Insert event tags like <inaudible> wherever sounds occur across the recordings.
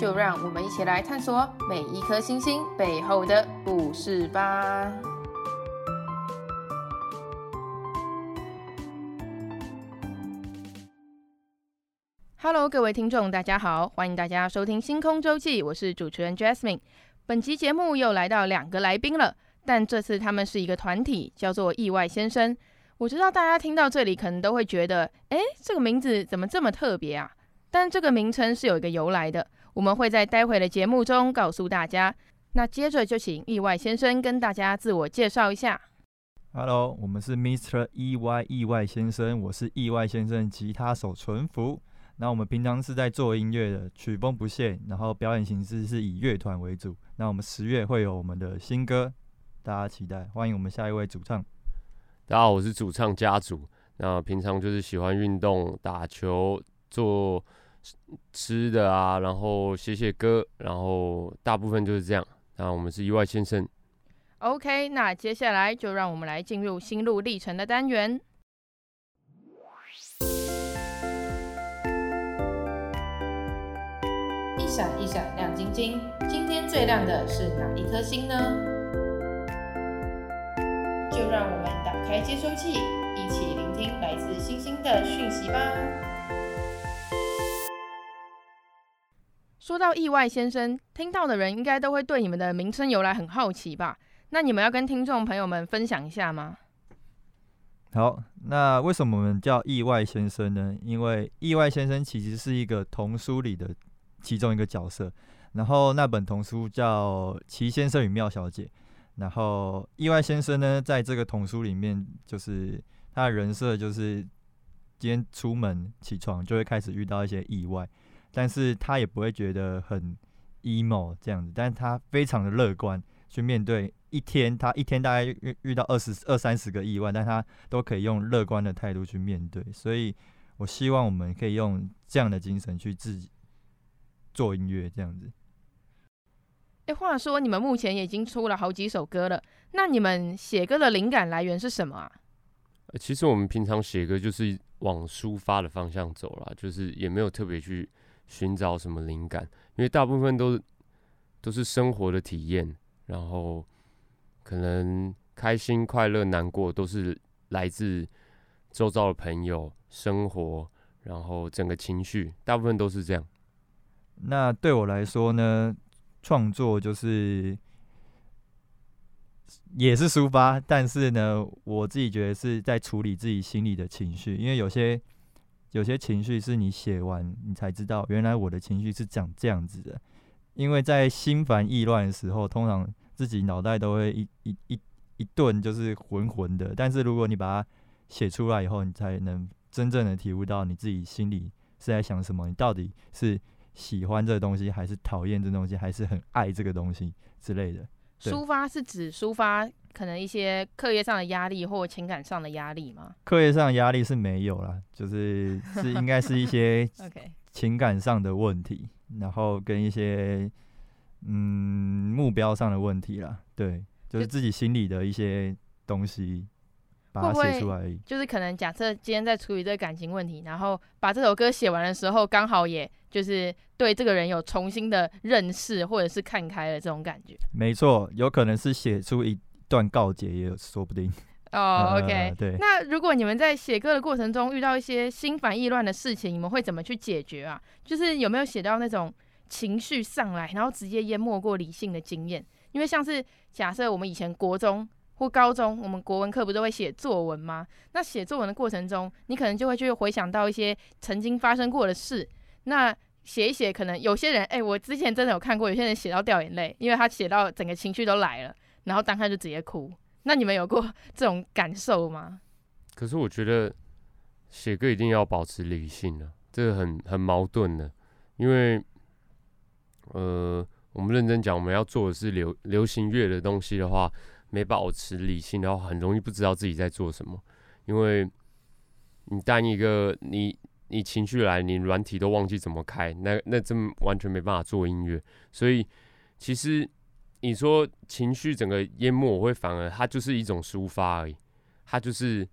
就让我们一起来探索每一颗星星背后的故事吧。Hello，各位听众，大家好，欢迎大家收听《星空周记》，我是主持人 Jasmine。本期节目又来到两个来宾了。但这次他们是一个团体，叫做意外先生。我知道大家听到这里可能都会觉得，诶，这个名字怎么这么特别啊？但这个名称是有一个由来的，我们会在待会的节目中告诉大家。那接着就请意外先生跟大家自我介绍一下。Hello，我们是 Mr. EY 意外先生，我是意外先生吉他手纯福。那我们平常是在做音乐的，曲风不限，然后表演形式是以乐团为主。那我们十月会有我们的新歌。大家期待，欢迎我们下一位主唱。大家好，我是主唱家族。那平常就是喜欢运动、打球、做吃的啊，然后写写歌，然后大部分就是这样。那我们是意外先生。OK，那接下来就让我们来进入心路历程的单元。一闪一闪亮晶晶，今天最亮的是哪一颗星呢？就让我们打开接收器，一起聆听来自星星的讯息吧。说到意外先生，听到的人应该都会对你们的名称由来很好奇吧？那你们要跟听众朋友们分享一下吗？好，那为什么我们叫意外先生呢？因为意外先生其实是一个童书里的其中一个角色，然后那本童书叫《奇先生与妙小姐》。然后意外先生呢，在这个童书里面，就是他的人设就是今天出门起床就会开始遇到一些意外，但是他也不会觉得很 emo 这样子，但是他非常的乐观去面对一天，他一天大概遇遇到二十二三十个意外，但他都可以用乐观的态度去面对，所以我希望我们可以用这样的精神去自己做音乐这样子。哎话说，你们目前已经出了好几首歌了，那你们写歌的灵感来源是什么啊？其实我们平常写歌就是往抒发的方向走了，就是也没有特别去寻找什么灵感，因为大部分都是都是生活的体验，然后可能开心、快乐、难过都是来自周遭的朋友、生活，然后整个情绪，大部分都是这样。那对我来说呢？创作就是也是抒发，但是呢，我自己觉得是在处理自己心里的情绪，因为有些有些情绪是你写完你才知道，原来我的情绪是长这样子的。因为在心烦意乱的时候，通常自己脑袋都会一一一一顿就是浑浑的，但是如果你把它写出来以后，你才能真正的体悟到你自己心里是在想什么，你到底是。喜欢这个东西，还是讨厌这东西，还是很爱这个东西之类的。抒发是指抒发可能一些课业上的压力或情感上的压力吗？课业上的压力是没有啦，就是 <laughs> 是应该是一些 <laughs> 情感上的问题，然后跟一些嗯目标上的问题啦。对，就是自己心里的一些东西。把它写出来而已。就是可能假设今天在处理这个感情问题，然后把这首歌写完的时候，刚好也就是对这个人有重新的认识，或者是看开了这种感觉。没错，有可能是写出一段告解，也说不定。哦、oh，OK，<laughs> 呃、对。那如果你们在写歌的过程中遇到一些心烦意乱的事情，你们会怎么去解决啊？就是有没有写到那种情绪上来，然后直接淹没过理性的经验？因为像是假设我们以前国中。或高中，我们国文课不都会写作文吗？那写作文的过程中，你可能就会去回想到一些曾经发生过的事。那写一写，可能有些人，哎、我之前真的有看过，有些人写到掉眼泪，因为他写到整个情绪都来了，然后当下就直接哭。那你们有过 <laughs> 这种感受吗？可是我觉得写歌一定要保持理性、啊，这个很很矛盾的，因为呃，我们认真讲，我们要做的是流流行乐的东西的话，没保持理性的话，很容易不知道自己在做什么。因为你当一个你你情绪来，你软体都忘记怎么开，那那真完全没办法做音乐。所以其实你说情绪整个淹没，我会反而它就是一种抒发而已，它就是。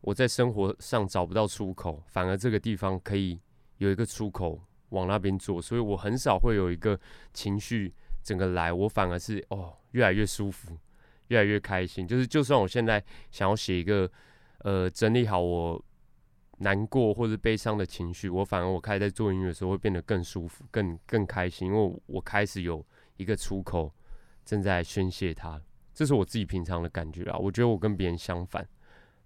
我在生活上找不到出口，反而这个地方可以有一个出口往那边做，所以我很少会有一个情绪整个来，我反而是哦越来越舒服，越来越开心。就是就算我现在想要写一个呃整理好我难过或者悲伤的情绪，我反而我开始在做音乐的时候会变得更舒服、更更开心，因为我开始有一个出口正在宣泄它，这是我自己平常的感觉啊。我觉得我跟别人相反。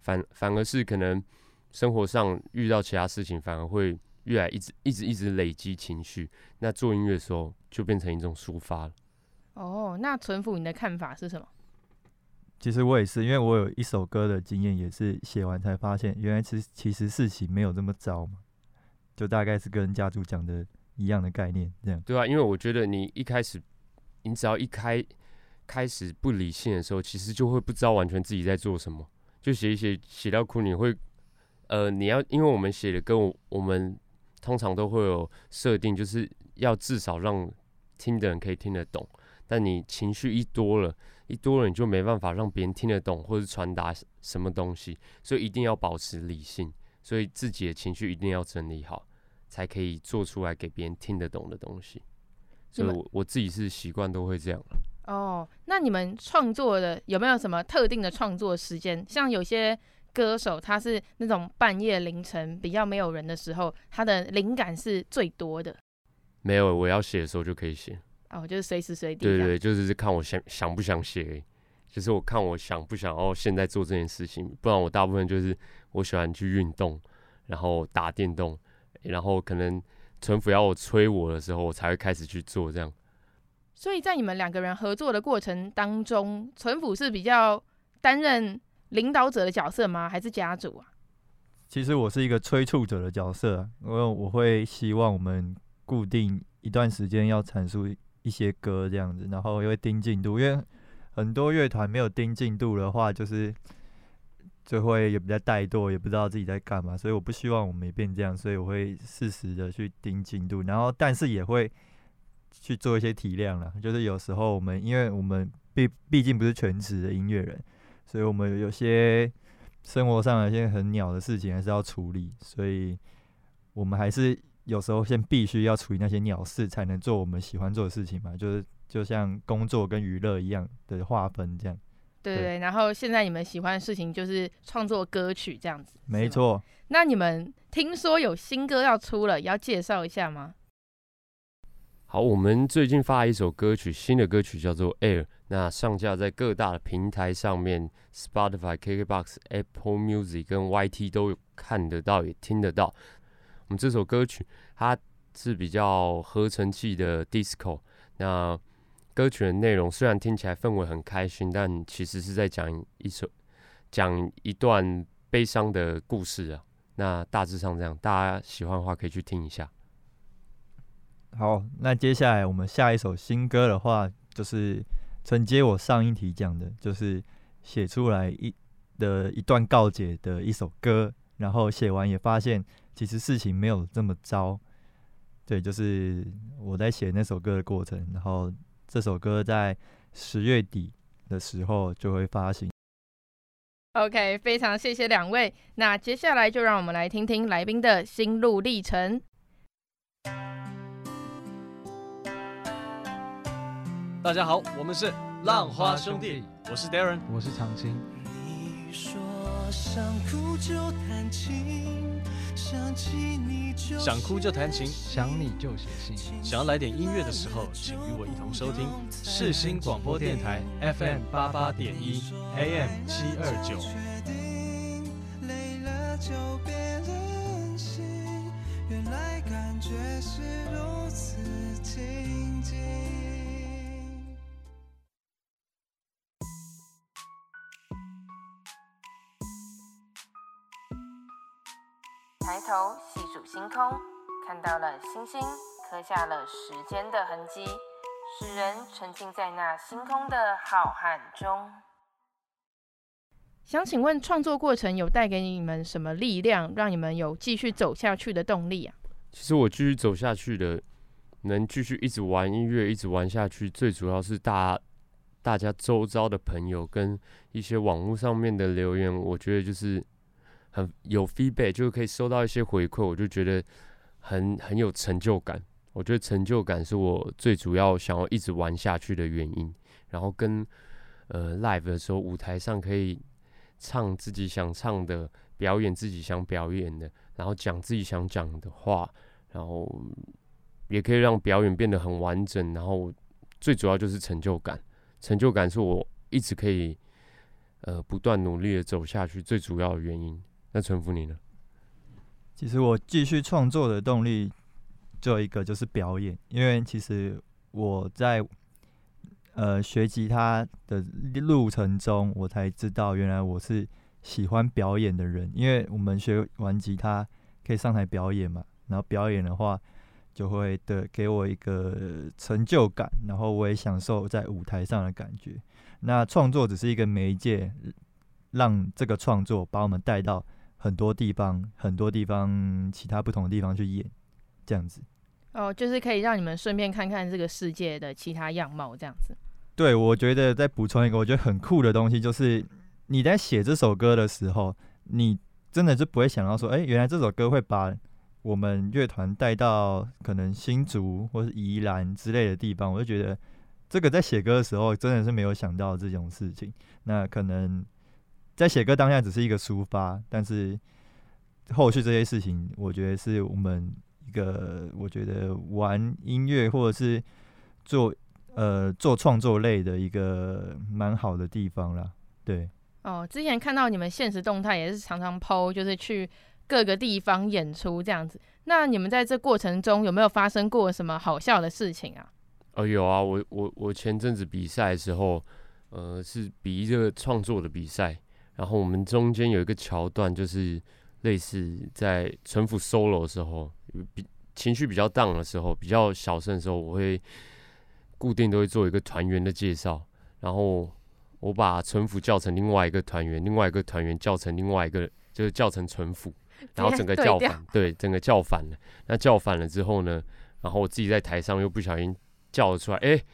反反而是可能生活上遇到其他事情，反而会越来一直一直一直累积情绪。那做音乐的时候就变成一种抒发了。哦，那淳甫你的看法是什么？其实我也是，因为我有一首歌的经验，也是写完才发现，原来其实其实事情没有这么糟嘛。就大概是跟家族讲的一样的概念，这样。对啊，因为我觉得你一开始，你只要一开开始不理性的时候，其实就会不知道完全自己在做什么。就写一写，写到哭，你会，呃，你要，因为我们写的歌，我我们通常都会有设定，就是要至少让听的人可以听得懂。但你情绪一多了，一多了，你就没办法让别人听得懂，或者传达什么东西。所以一定要保持理性，所以自己的情绪一定要整理好，才可以做出来给别人听得懂的东西。所以我我自己是习惯都会这样。哦，那你们创作的有没有什么特定的创作时间？像有些歌手，他是那种半夜凌晨比较没有人的时候，他的灵感是最多的。没有，我要写的时候就可以写。哦，就是随时随地。对，对对，就是看我想想不想写，就是我看我想不想要现在做这件事情。不然我大部分就是我喜欢去运动，然后打电动，然后可能淳甫要我催我的时候，我才会开始去做这样。所以在你们两个人合作的过程当中，淳辅是比较担任领导者的角色吗？还是家主啊？其实我是一个催促者的角色，因为我会希望我们固定一段时间要产出一些歌这样子，然后又会盯进度，因为很多乐团没有盯进度的话，就是就会也比较怠惰，也不知道自己在干嘛，所以我不希望我们变这样，所以我会适时的去盯进度，然后但是也会。去做一些体谅了，就是有时候我们，因为我们毕毕竟不是全职的音乐人，所以我们有些生活上有些很鸟的事情还是要处理，所以我们还是有时候先必须要处理那些鸟事，才能做我们喜欢做的事情嘛。就是就像工作跟娱乐一样的划分这样。对对，然后现在你们喜欢的事情就是创作歌曲这样子。没错。那你们听说有新歌要出了，要介绍一下吗？好，我们最近发了一首歌曲，新的歌曲叫做《Air》，那上架在各大的平台上面，Spotify、KKBox、Apple Music 跟 YT 都有看得到，也听得到。们这首歌曲它是比较合成器的 Disco，那歌曲的内容虽然听起来氛围很开心，但其实是在讲一首讲一段悲伤的故事啊。那大致上这样，大家喜欢的话可以去听一下。好，那接下来我们下一首新歌的话，就是承接我上一题讲的，就是写出来一的一段告解的一首歌，然后写完也发现其实事情没有这么糟。对，就是我在写那首歌的过程，然后这首歌在十月底的时候就会发行。OK，非常谢谢两位。那接下来就让我们来听听来宾的心路历程。大家好，我们是浪花兄弟，我是 Darren，我是长青。你说想哭就弹琴，想起你就想哭就弹琴，想你就写信。想要来点音乐的时候，请与我一同收听世新广播电台 FM 八八点一 AM 七二九。累了就别任性，原来感觉是如此静抬头细数星空，看到了星星，刻下了时间的痕迹，使人沉浸在那星空的浩瀚中。想请问，创作过程有带给你们什么力量，让你们有继续走下去的动力啊？其实我继续走下去的，能继续一直玩音乐，一直玩下去，最主要是大大家周遭的朋友跟一些网络上面的留言，我觉得就是很有 feedback，就可以收到一些回馈，我就觉得很很有成就感。我觉得成就感是我最主要想要一直玩下去的原因。然后跟呃 live 的时候，舞台上可以。唱自己想唱的，表演自己想表演的，然后讲自己想讲的话，然后也可以让表演变得很完整。然后最主要就是成就感，成就感是我一直可以呃不断努力的走下去最主要的原因。那淳福你呢？其实我继续创作的动力只有一个，就是表演。因为其实我在。呃，学吉他的路程中，我才知道原来我是喜欢表演的人。因为我们学完吉他可以上台表演嘛，然后表演的话就会的给我一个成就感，然后我也享受在舞台上的感觉。那创作只是一个媒介，让这个创作把我们带到很多地方，很多地方其他不同的地方去演，这样子。哦，就是可以让你们顺便看看这个世界的其他样貌，这样子。对，我觉得再补充一个我觉得很酷的东西，就是你在写这首歌的时候，你真的就不会想到说，哎，原来这首歌会把我们乐团带到可能新竹或是宜兰之类的地方。我就觉得这个在写歌的时候真的是没有想到这种事情。那可能在写歌当下只是一个抒发，但是后续这些事情，我觉得是我们。一个我觉得玩音乐或者是做呃做创作类的一个蛮好的地方啦，对。哦，之前看到你们现实动态也是常常 PO，就是去各个地方演出这样子。那你们在这过程中有没有发生过什么好笑的事情啊？哦，有啊，我我我前阵子比赛的时候，呃，是比一个创作的比赛，然后我们中间有一个桥段就是。类似在淳福 solo 的时候，比情绪比较 down 的时候，比较小声的时候，我会固定都会做一个团员的介绍，然后我把淳福叫成另外一个团员，另外一个团员叫成另外一个，就是叫成淳福，然后整个叫反，对，整个叫反了。那叫反了之后呢，然后我自己在台上又不小心叫了出来，哎、欸，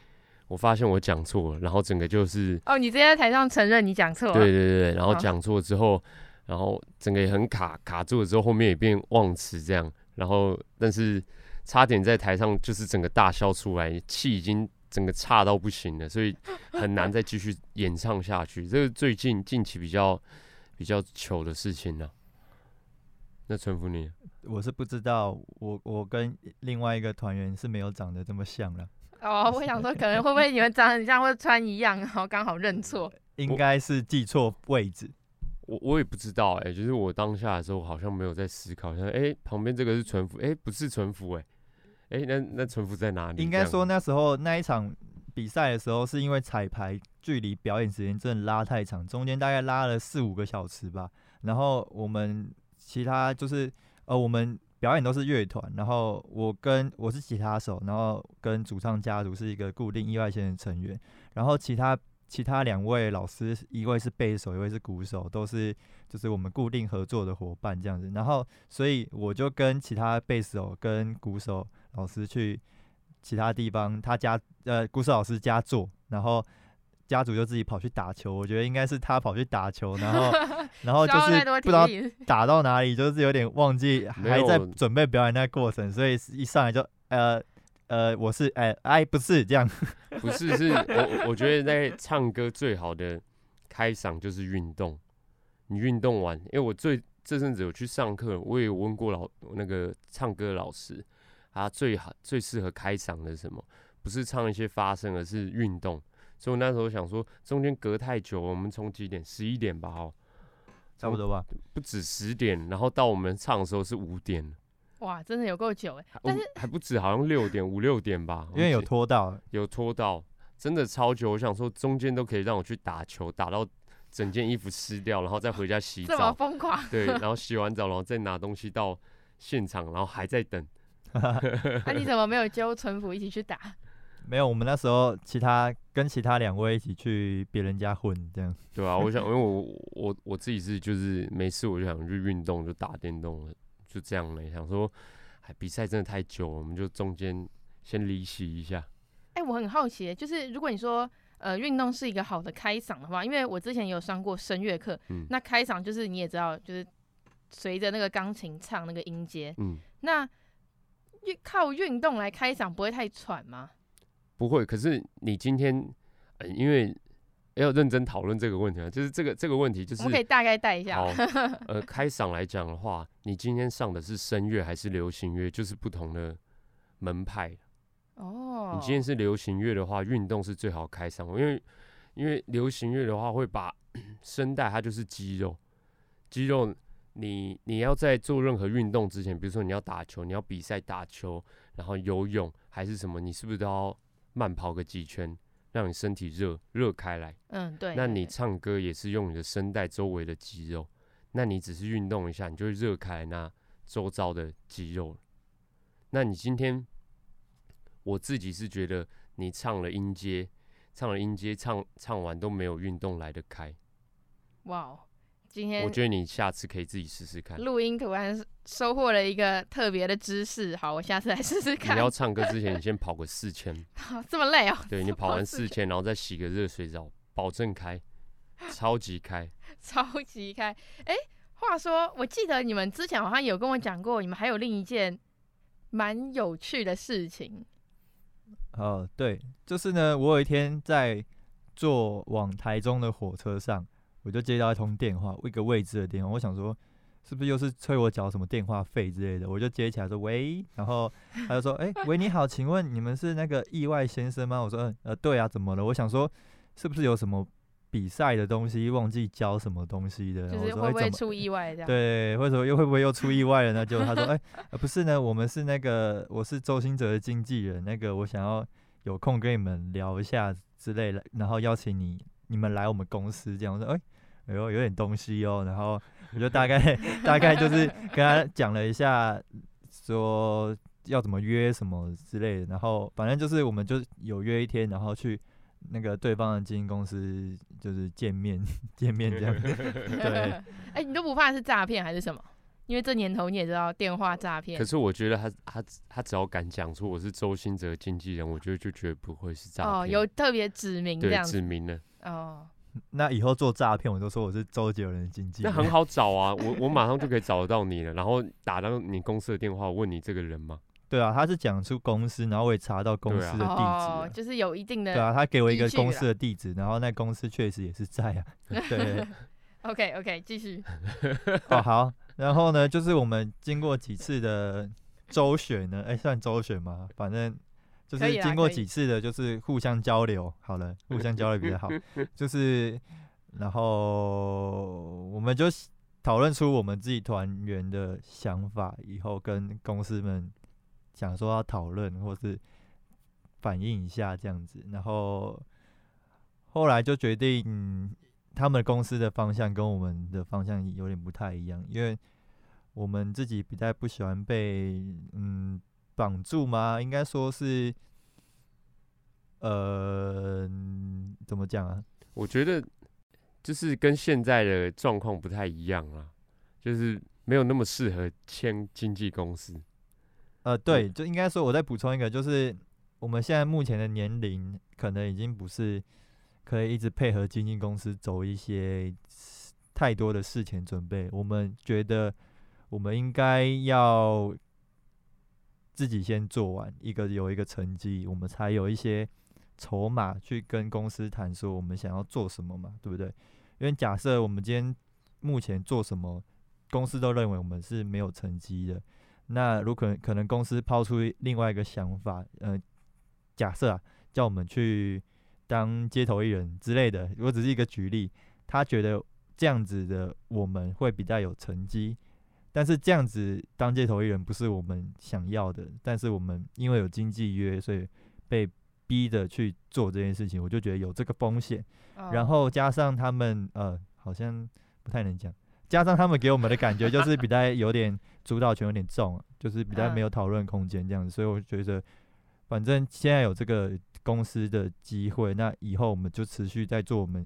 我发现我讲错了，然后整个就是哦，你直接在台上承认你讲错了，对对对，然后讲错之后。然后整个也很卡卡住了，之后后面也变忘词这样，然后但是差点在台上就是整个大笑出来，气已经整个差到不行了，所以很难再继续演唱下去。这是最近近期比较比较糗的事情了、啊。那淳福你，我是不知道，我我跟另外一个团员是没有长得这么像了。哦，我想说可能会不会你们长得很像，会穿一样，然后刚好认错？应该是记错位置。我我也不知道哎、欸，就是我当下的时候好像没有在思考，像哎、欸、旁边这个是淳福，哎、欸、不是淳福哎，哎、欸、那那淳福在哪里？应该说那时候那一场比赛的时候，是因为彩排距离表演时间真的拉太长，中间大概拉了四五个小时吧。然后我们其他就是呃我们表演都是乐团，然后我跟我是吉他手，然后跟主唱家族是一个固定意外线的成员，然后其他。其他两位老师，一位是贝手，一位是鼓手，都是就是我们固定合作的伙伴这样子。然后，所以我就跟其他贝手跟鼓手老师去其他地方，他家呃鼓手老师家做，然后家族就自己跑去打球。我觉得应该是他跑去打球，然后 <laughs> 然后就是不知道 <laughs> 打到哪里，就是有点忘记还在准备表演那个过程，所以一上来就呃。呃，我是哎哎，不是这样，<laughs> 不是，是我我觉得在唱歌最好的开嗓就是运动。你运动完，因为我最这阵子有去上课，我也有问过老那个唱歌老师，他最好最适合开嗓的是什么？不是唱一些发声，而是运动。所以我那时候想说，中间隔太久，我们从几点？十一点吧，哦，差不多吧，不止十点，然后到我们唱的时候是五点。哇，真的有够久哎！但是还不止，好像六点五六点吧，<laughs> 因为有拖到，有拖到，真的超久。我想说，中间都可以让我去打球，打到整件衣服湿掉，然后再回家洗澡，这么疯狂？<laughs> 对，<laughs> 然后洗完澡，然后再拿东西到现场，然后还在等，那、啊、你怎么没有揪淳朴一起去打？没有，我们那时候其他跟其他两位一起去别人家混，这样。对啊，我想，<laughs> 因为我我我自己是就是没事我就想去运动，就打电动了，就这样了。想说，哎，比赛真的太久了，我们就中间先离席一下。哎、欸，我很好奇，就是如果你说呃运动是一个好的开嗓的话，因为我之前有上过声乐课，嗯，那开嗓就是你也知道，就是随着那个钢琴唱那个音阶，嗯，那运靠运动来开嗓不会太喘吗？不会，可是你今天，呃、因为要认真讨论这个问题啊，就是这个这个问题，就是我可以大概带一下。好，<laughs> 呃，开嗓来讲的话，你今天上的是声乐还是流行乐，就是不同的门派。哦，你今天是流行乐的话，运动是最好开嗓，因为因为流行乐的话会把 <coughs> 声带，它就是肌肉，肌肉你你要在做任何运动之前，比如说你要打球，你要比赛打球，然后游泳还是什么，你是不是都要？慢跑个几圈，让你身体热热开来。嗯，对。那你唱歌也是用你的声带周围的肌肉，那你只是运动一下，你就会热开那周遭的肌肉。那你今天，我自己是觉得你唱了音阶，唱了音阶，唱唱完都没有运动来得开。哇。今天我觉得你下次可以自己试试看。录音突然收获了一个特别的知识，好，我下次来试试看。你要唱歌之前，你先跑个四千。<laughs> 好，这么累哦？<laughs> 对，你跑完四千，然后再洗个热水澡，保证开，超级开，<laughs> 超级开。哎、欸，话说，我记得你们之前好像有跟我讲过，你们还有另一件蛮有趣的事情。哦，对，就是呢，我有一天在坐往台中的火车上。我就接到一通电话，一个未知的电话。我想说，是不是又是催我缴什么电话费之类的？我就接起来说：“喂。”然后他就说：“哎、欸，喂，你好，请问你们是那个意外先生吗？”我说：“呃，对啊，怎么了？”我想说，是不是有什么比赛的东西忘记交什么东西的？就是会不会出意外这样？对，或者又会不会又出意外了呢？就他说：“哎、欸呃，不是呢，我们是那个，我是周星哲的经纪人，那个我想要有空跟你们聊一下之类的，然后邀请你你们来我们公司这样。”我说：“哎、欸。”哎呦，有点东西哦，然后我就大概大概就是跟他讲了一下，说要怎么约什么之类的，然后反正就是我们就有约一天，然后去那个对方的经纪公司就是见面见面这样。<laughs> 对，<laughs> 哎、欸，你都不怕是诈骗还是什么？因为这年头你也知道电话诈骗。可是我觉得他他他只要敢讲出我是周兴哲经纪人，我觉得就绝对不会是诈骗。哦，有特别指明这样子。指明了。哦。那以后做诈骗，我都说我是周杰伦的经纪人。那很好找啊，<laughs> 我我马上就可以找得到你了。然后打到你公司的电话，问你这个人吗？对啊，他是讲出公司，然后我也查到公司的地址，啊哦，就是有一定的。对啊，他给我一个公司的地址，然后 <laughs> 那公司确实也是在啊。<laughs> 对。OK OK，继续。哦好，然后呢，就是我们经过几次的周旋呢，哎，算周旋吗？反正。就是经过几次的，就是互相交流，好了，互相交流比较好。<laughs> 就是，然后我们就讨论出我们自己团员的想法，以后跟公司们讲说要讨论或是反映一下这样子。然后后来就决定，他们公司的方向跟我们的方向有点不太一样，因为我们自己比较不喜欢被嗯。绑住吗？应该说是，呃，怎么讲啊？我觉得就是跟现在的状况不太一样啊，就是没有那么适合签经纪公司。呃，对，就应该说，我再补充一个，就是我们现在目前的年龄，可能已经不是可以一直配合经纪公司走一些太多的事前准备。我们觉得，我们应该要。自己先做完一个有一个成绩，我们才有一些筹码去跟公司谈说我们想要做什么嘛，对不对？因为假设我们今天目前做什么，公司都认为我们是没有成绩的，那如果可能公司抛出另外一个想法，呃，假设啊，叫我们去当街头艺人之类的，我只是一个举例，他觉得这样子的我们会比较有成绩。但是这样子当街头艺人不是我们想要的，但是我们因为有经纪约，所以被逼着去做这件事情，我就觉得有这个风险。Oh. 然后加上他们呃，好像不太能讲，加上他们给我们的感觉就是比较 <laughs> 有点主导权有点重，就是比较没有讨论空间这样子，所以我觉得反正现在有这个公司的机会，那以后我们就持续在做我们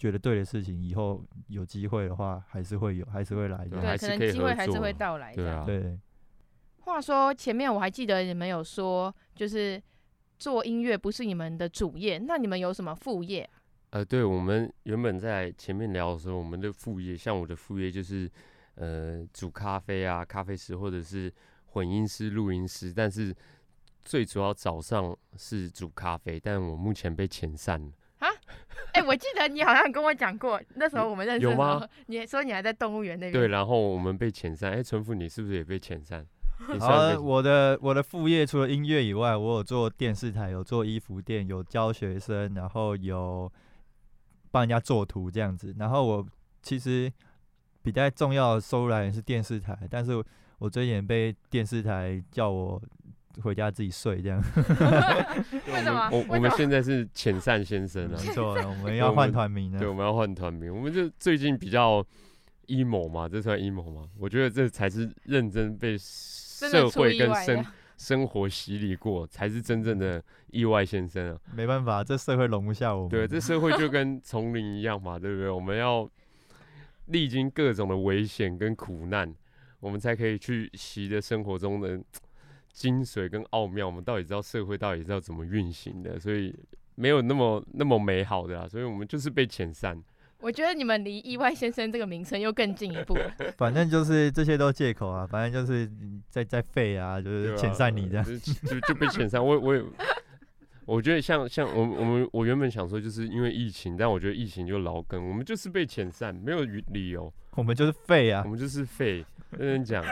觉得对的事情，以后有机会的话还是会有，还是会来的，对，可能机会还是会到来的。对啊，对。话说前面我还记得你们有说，就是做音乐不是你们的主业，那你们有什么副业？呃，对，我们原本在前面聊的时候，我们的副业，像我的副业就是呃煮咖啡啊，咖啡师或者是混音师、录音师，但是最主要早上是煮咖啡，但我目前被遣散了。啊？<laughs> 哎、欸，我记得你好像跟我讲过，那时候我们认识有吗？你说你还在动物园那边。对，然后我们被遣散。哎、欸，淳福，你是不是也被遣散？好，我的我的副业除了音乐以外，我有做电视台，有做衣服店，有教学生，然后有帮人家做图这样子。然后我其实比较重要的收入来源是电视台，但是我最近被电视台叫我回家自己睡这样。<laughs> 为什么？我我们现在是遣散先生啊，没错，我们 <laughs> 要换团名了。对，我们要换团名。我们就最近比较 emo 嘛，这算 emo 吗？我觉得这才是认真被。社会跟生生活洗礼过，才是真正的意外先生啊！没办法，这社会容不下我们。对，这社会就跟丛林一样嘛，<laughs> 对不对？我们要历经各种的危险跟苦难，我们才可以去习得生活中的精髓跟奥妙。我们到底知道社会到底是要怎么运行的？所以没有那么那么美好的啊！所以我们就是被遣散。我觉得你们离“意外先生”这个名称又更进一步了。<laughs> 反正就是这些都借口啊，反正就是在在废啊，就是遣散你这样，啊、就就被遣散。我我也，我觉得像像我我们我原本想说，就是因为疫情，但我觉得疫情就老梗，我们就是被遣散，没有理由。我们就是废啊，我们就是废。认真讲，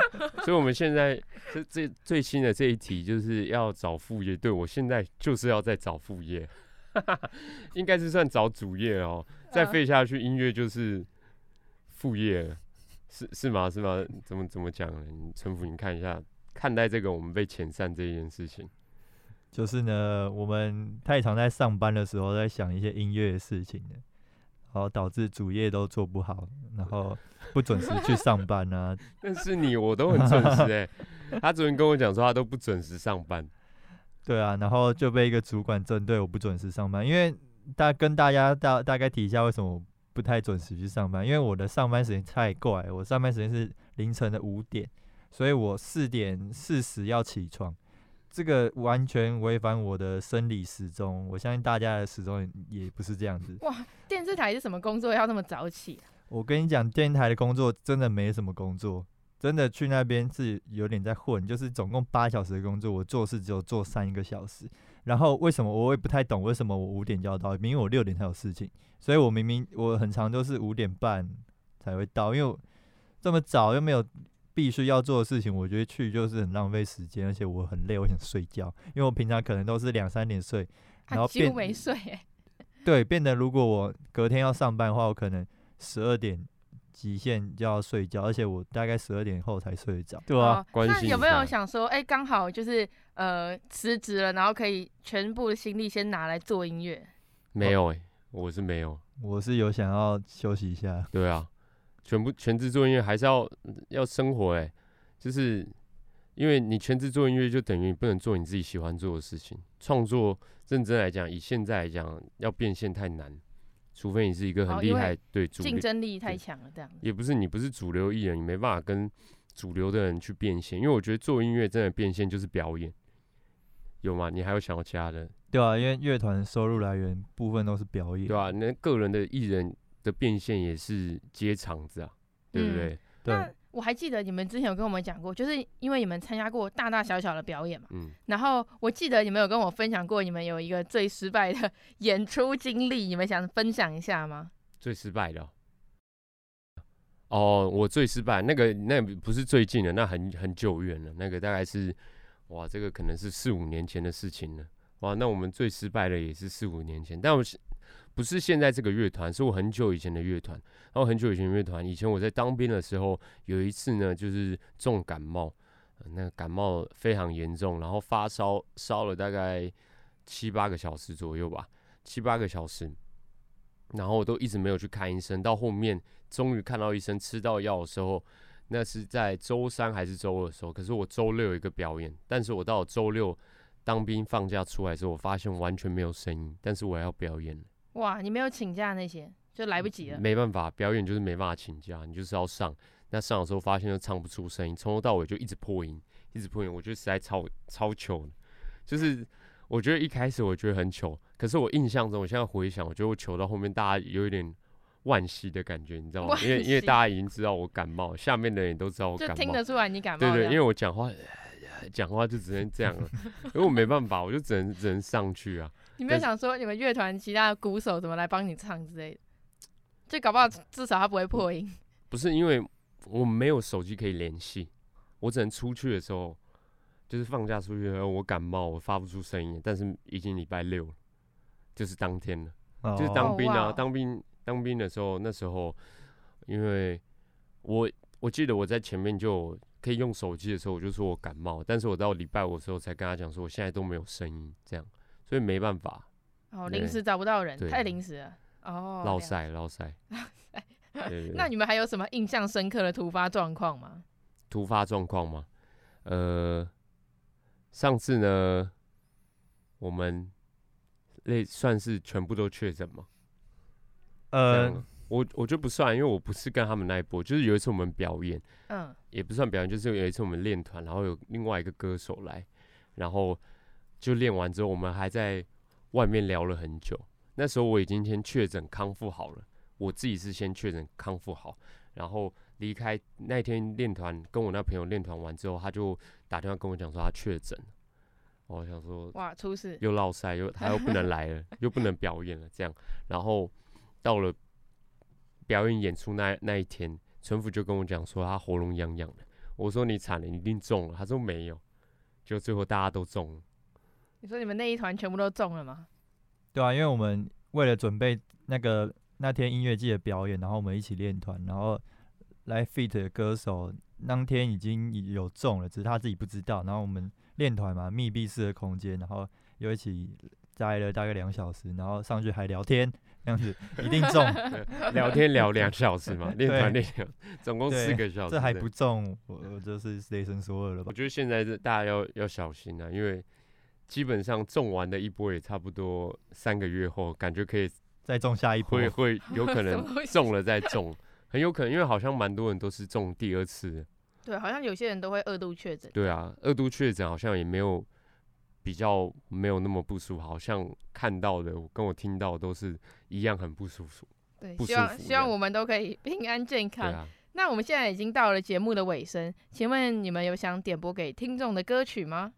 所以我们现在这这最新的这一题就是要找副业。对，我现在就是要在找副业，<laughs> 应该是算找主业哦。再废下去，音乐就是副业，是是吗？是吗？怎么怎么讲呢？你淳福，你看一下，看待这个我们被遣散这件事情，就是呢，我们太常在上班的时候在想一些音乐的事情，然后导致主业都做不好，然后不准时去上班啊。<laughs> 但是你我都很准时哎、欸，他昨天跟我讲说他都不准时上班，<laughs> 对啊，然后就被一个主管针对我不准时上班，因为。大跟大家大大概提一下，为什么我不太准时去上班？因为我的上班时间太怪，我上班时间是凌晨的五点，所以我四点四十要起床，这个完全违反我的生理时钟。我相信大家的时钟也不是这样子。哇，电视台是什么工作要那么早起？我跟你讲，电台的工作真的没什么工作，真的去那边是有点在混，就是总共八小时的工作，我做事只有做三个小时。然后为什么我也不太懂为什么我五点就要到？明明我六点才有事情，所以我明明我很长都是五点半才会到，因为这么早又没有必须要做的事情，我觉得去就是很浪费时间，而且我很累，我想睡觉，因为我平常可能都是两三点睡，然后变几乎没睡，对，变得如果我隔天要上班的话，我可能十二点。极限就要睡觉，而且我大概十二点后才睡得着，对啊，哦，那有没有想说，哎，刚好就是呃辞职了，然后可以全部的心力先拿来做音乐？没有哎，欸，我是没有，我是有想要休息一下。对啊，全部全职做音乐还是要要生活哎，欸，就是因为你全职做音乐，就等于不能做你自己喜欢做的事情。创作认真来讲，以现在来讲，要变现太难。除非你是一个很厉害，哦、对，竞争力太强了，这样也不是你不是主流艺人，你没办法跟主流的人去变现。因为我觉得做音乐真的变现就是表演，有吗？你还有想要其他的？对啊，因为乐团收入来源部分都是表演，对啊，那个人的艺人的变现也是接场子啊，对不对？嗯、对。我还记得你们之前有跟我们讲过，就是因为你们参加过大大小小的表演嘛，嗯，然后我记得你们有跟我分享过，你们有一个最失败的 <laughs> 演出经历，你们想分享一下吗？最失败的哦，哦，我最失败那个，那个不是最近的，那很很久远了，那个大概是哇，这个可能是四五年前的事情了，哇，那我们最失败的也是四五年前，但我是。不是现在这个乐团，是我很久以前的乐团。然后很久以前乐团，以前我在当兵的时候，有一次呢，就是重感冒，那个感冒非常严重，然后发烧烧了大概七八个小时左右吧，七八个小时，然后我都一直没有去看医生。到后面终于看到医生，吃到药的时候，那是在周三还是周二的时候，可是我周六有一个表演，但是我到周六当兵放假出来的时候，我发现完全没有声音，但是我要表演。哇，你没有请假那些，就来不及了。没办法，表演就是没办法请假，你就是要上。那上的时候发现又唱不出声音，从头到尾就一直破音，一直破音，我觉得实在超超糗的。就是我觉得一开始我觉得很糗，可是我印象中，我现在回想，我觉得我糗到后面大家有一点。惋惜的感觉，你知道吗？因为因为大家已经知道我感冒，下面的人都知道我感冒，就听得出来你感冒。对，对对，因为我讲话讲话就只能这样了，<laughs> 因为我没办法，我就只能只能上去啊。你没有想说你们乐团其他的鼓手怎么来帮你唱之类的？就搞不好至少他不会破音。不是因为我没有手机可以联系，我只能出去的时候，就是放假出去的时候，我感冒，我发不出声音，但是已经礼拜六了，就是当天了，就是当兵啊，当兵。当兵的时候，那时候，因为我我记得我在前面就可以用手机的时候，我就说我感冒，但是我到礼拜五的时候才跟他讲说我现在都没有声音，这样，所以没办法。哦，临时找不到人，太临时了。哦，落赛，落赛。<laughs> 那你们还有什么印象深刻的突发状况吗？突发状况吗？呃，上次呢，我们那算是全部都确诊吗？呃，我我觉得不算，因为我不是跟他们那一波，就是有一次我们表演，嗯，也不算表演，就是有一次我们练团，然后有另外一个歌手来，然后就练完之后，我们还在外面聊了很久。那时候我已经先确诊康复好了，我自己是先确诊康复好，然后离开那天练团，跟我那朋友练团完之后，他就打电话跟我讲说他确诊，我想说哇，出事，又落赛，又他又不能来了，又不能表演了，这样，然后。到了表演演出那那一天，陈福就跟我讲说他喉咙痒痒的。我说你惨了，你一定中了。他说没有，就最后大家都中了。你说你们那一团全部都中了吗？对啊，因为我们为了准备那个那天音乐季的表演，然后我们一起练团，然后来 feat 的歌手当天已经有中了，只是他自己不知道。然后我们练团嘛，密闭式的空间，然后又一起待了大概两小时，然后上去还聊天。这样子一定中，<laughs> 聊天聊两小时嘛，练团练两，总共四个小时，这还不中，我就是雷神索尔了吧？我觉得现在是大家要要小心啊，因为基本上种完的一波也差不多三个月后，感觉可以再种下一波，会会 <laughs> 有可能种了再种，很有可能，因为好像蛮多人都是种第二次，对，好像有些人都会二度确诊，对啊，二度确诊好像也没有。比较没有那么不舒服，好像看到的跟我听到的都是一样很不舒服。对，希望希望我们都可以平安健康。啊、那我们现在已经到了节目的尾声，请问你们有想点播给听众的歌曲吗？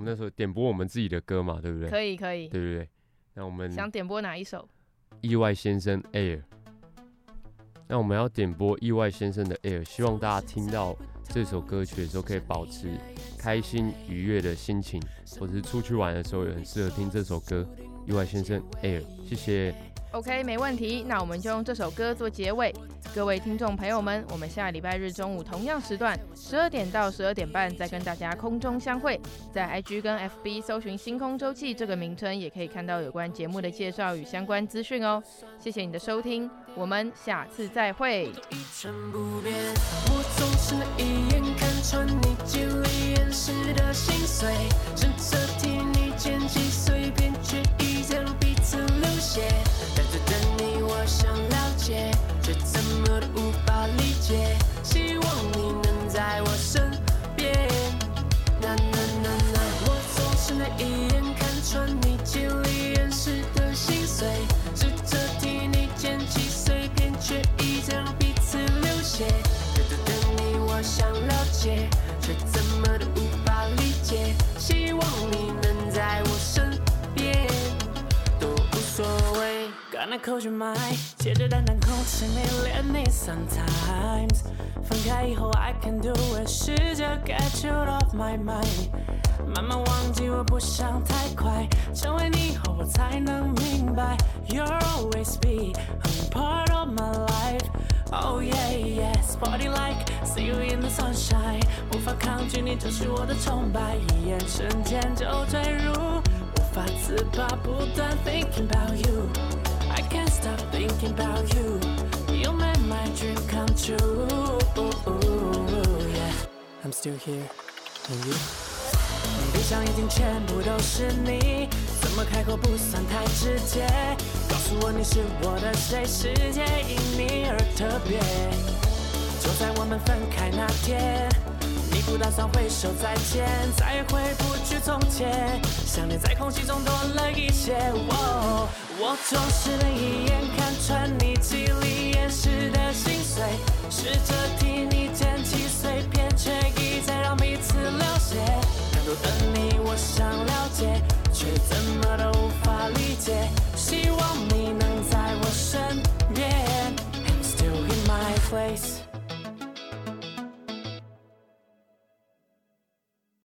我们那时候点播我们自己的歌嘛，对不对？可以，可以。对不对，那我们想点播哪一首？意外先生 Air。那我们要点播意外先生的 Air，希望大家听到这首歌曲的时候可以保持开心愉悦的心情，或者是出去玩的时候也很适合听这首歌。意外先生 Air，谢谢。OK，没问题。那我们就用这首歌做结尾。各位听众朋友们，我们下礼拜日中午同样时段，十二点到十二点半再跟大家空中相会。在 IG 跟 FB 搜寻“星空周记”这个名称，也可以看到有关节目的介绍与相关资讯哦。谢谢你的收听，我们下次再会。想想了解，却怎么都无法理解。希望你能在我身边，都无所谓。刚那口就买，借着淡淡空气迷恋你。Sometimes 分开以后，I can do it，试着 get you off my mind。慢慢忘记，我不想太快，成为你后我才能明白。You'll always be a part of my life。Oh yeah yeah，Party like，see you in the sunshine。无法抗拒你就是我的崇拜，一眼瞬间就坠入，无法自拔，不断 thinking about you I。can't stop thinking about you. You made my dream come true. I'm still here. And you? 闭上眼睛，全部都是你。怎么开口不算太直接？告诉我你是我的谁？世界因你而特别。就在我们分开那天，你不打算挥手再见，再也回不去从前。想念在空气中多了一些。我总是能一眼看穿你极力掩饰的心碎，试着替你捡起碎片，却一再让彼此流血。若的你，我想了解，却怎么都无法理解。希望你能在我身边，I'm still in my place。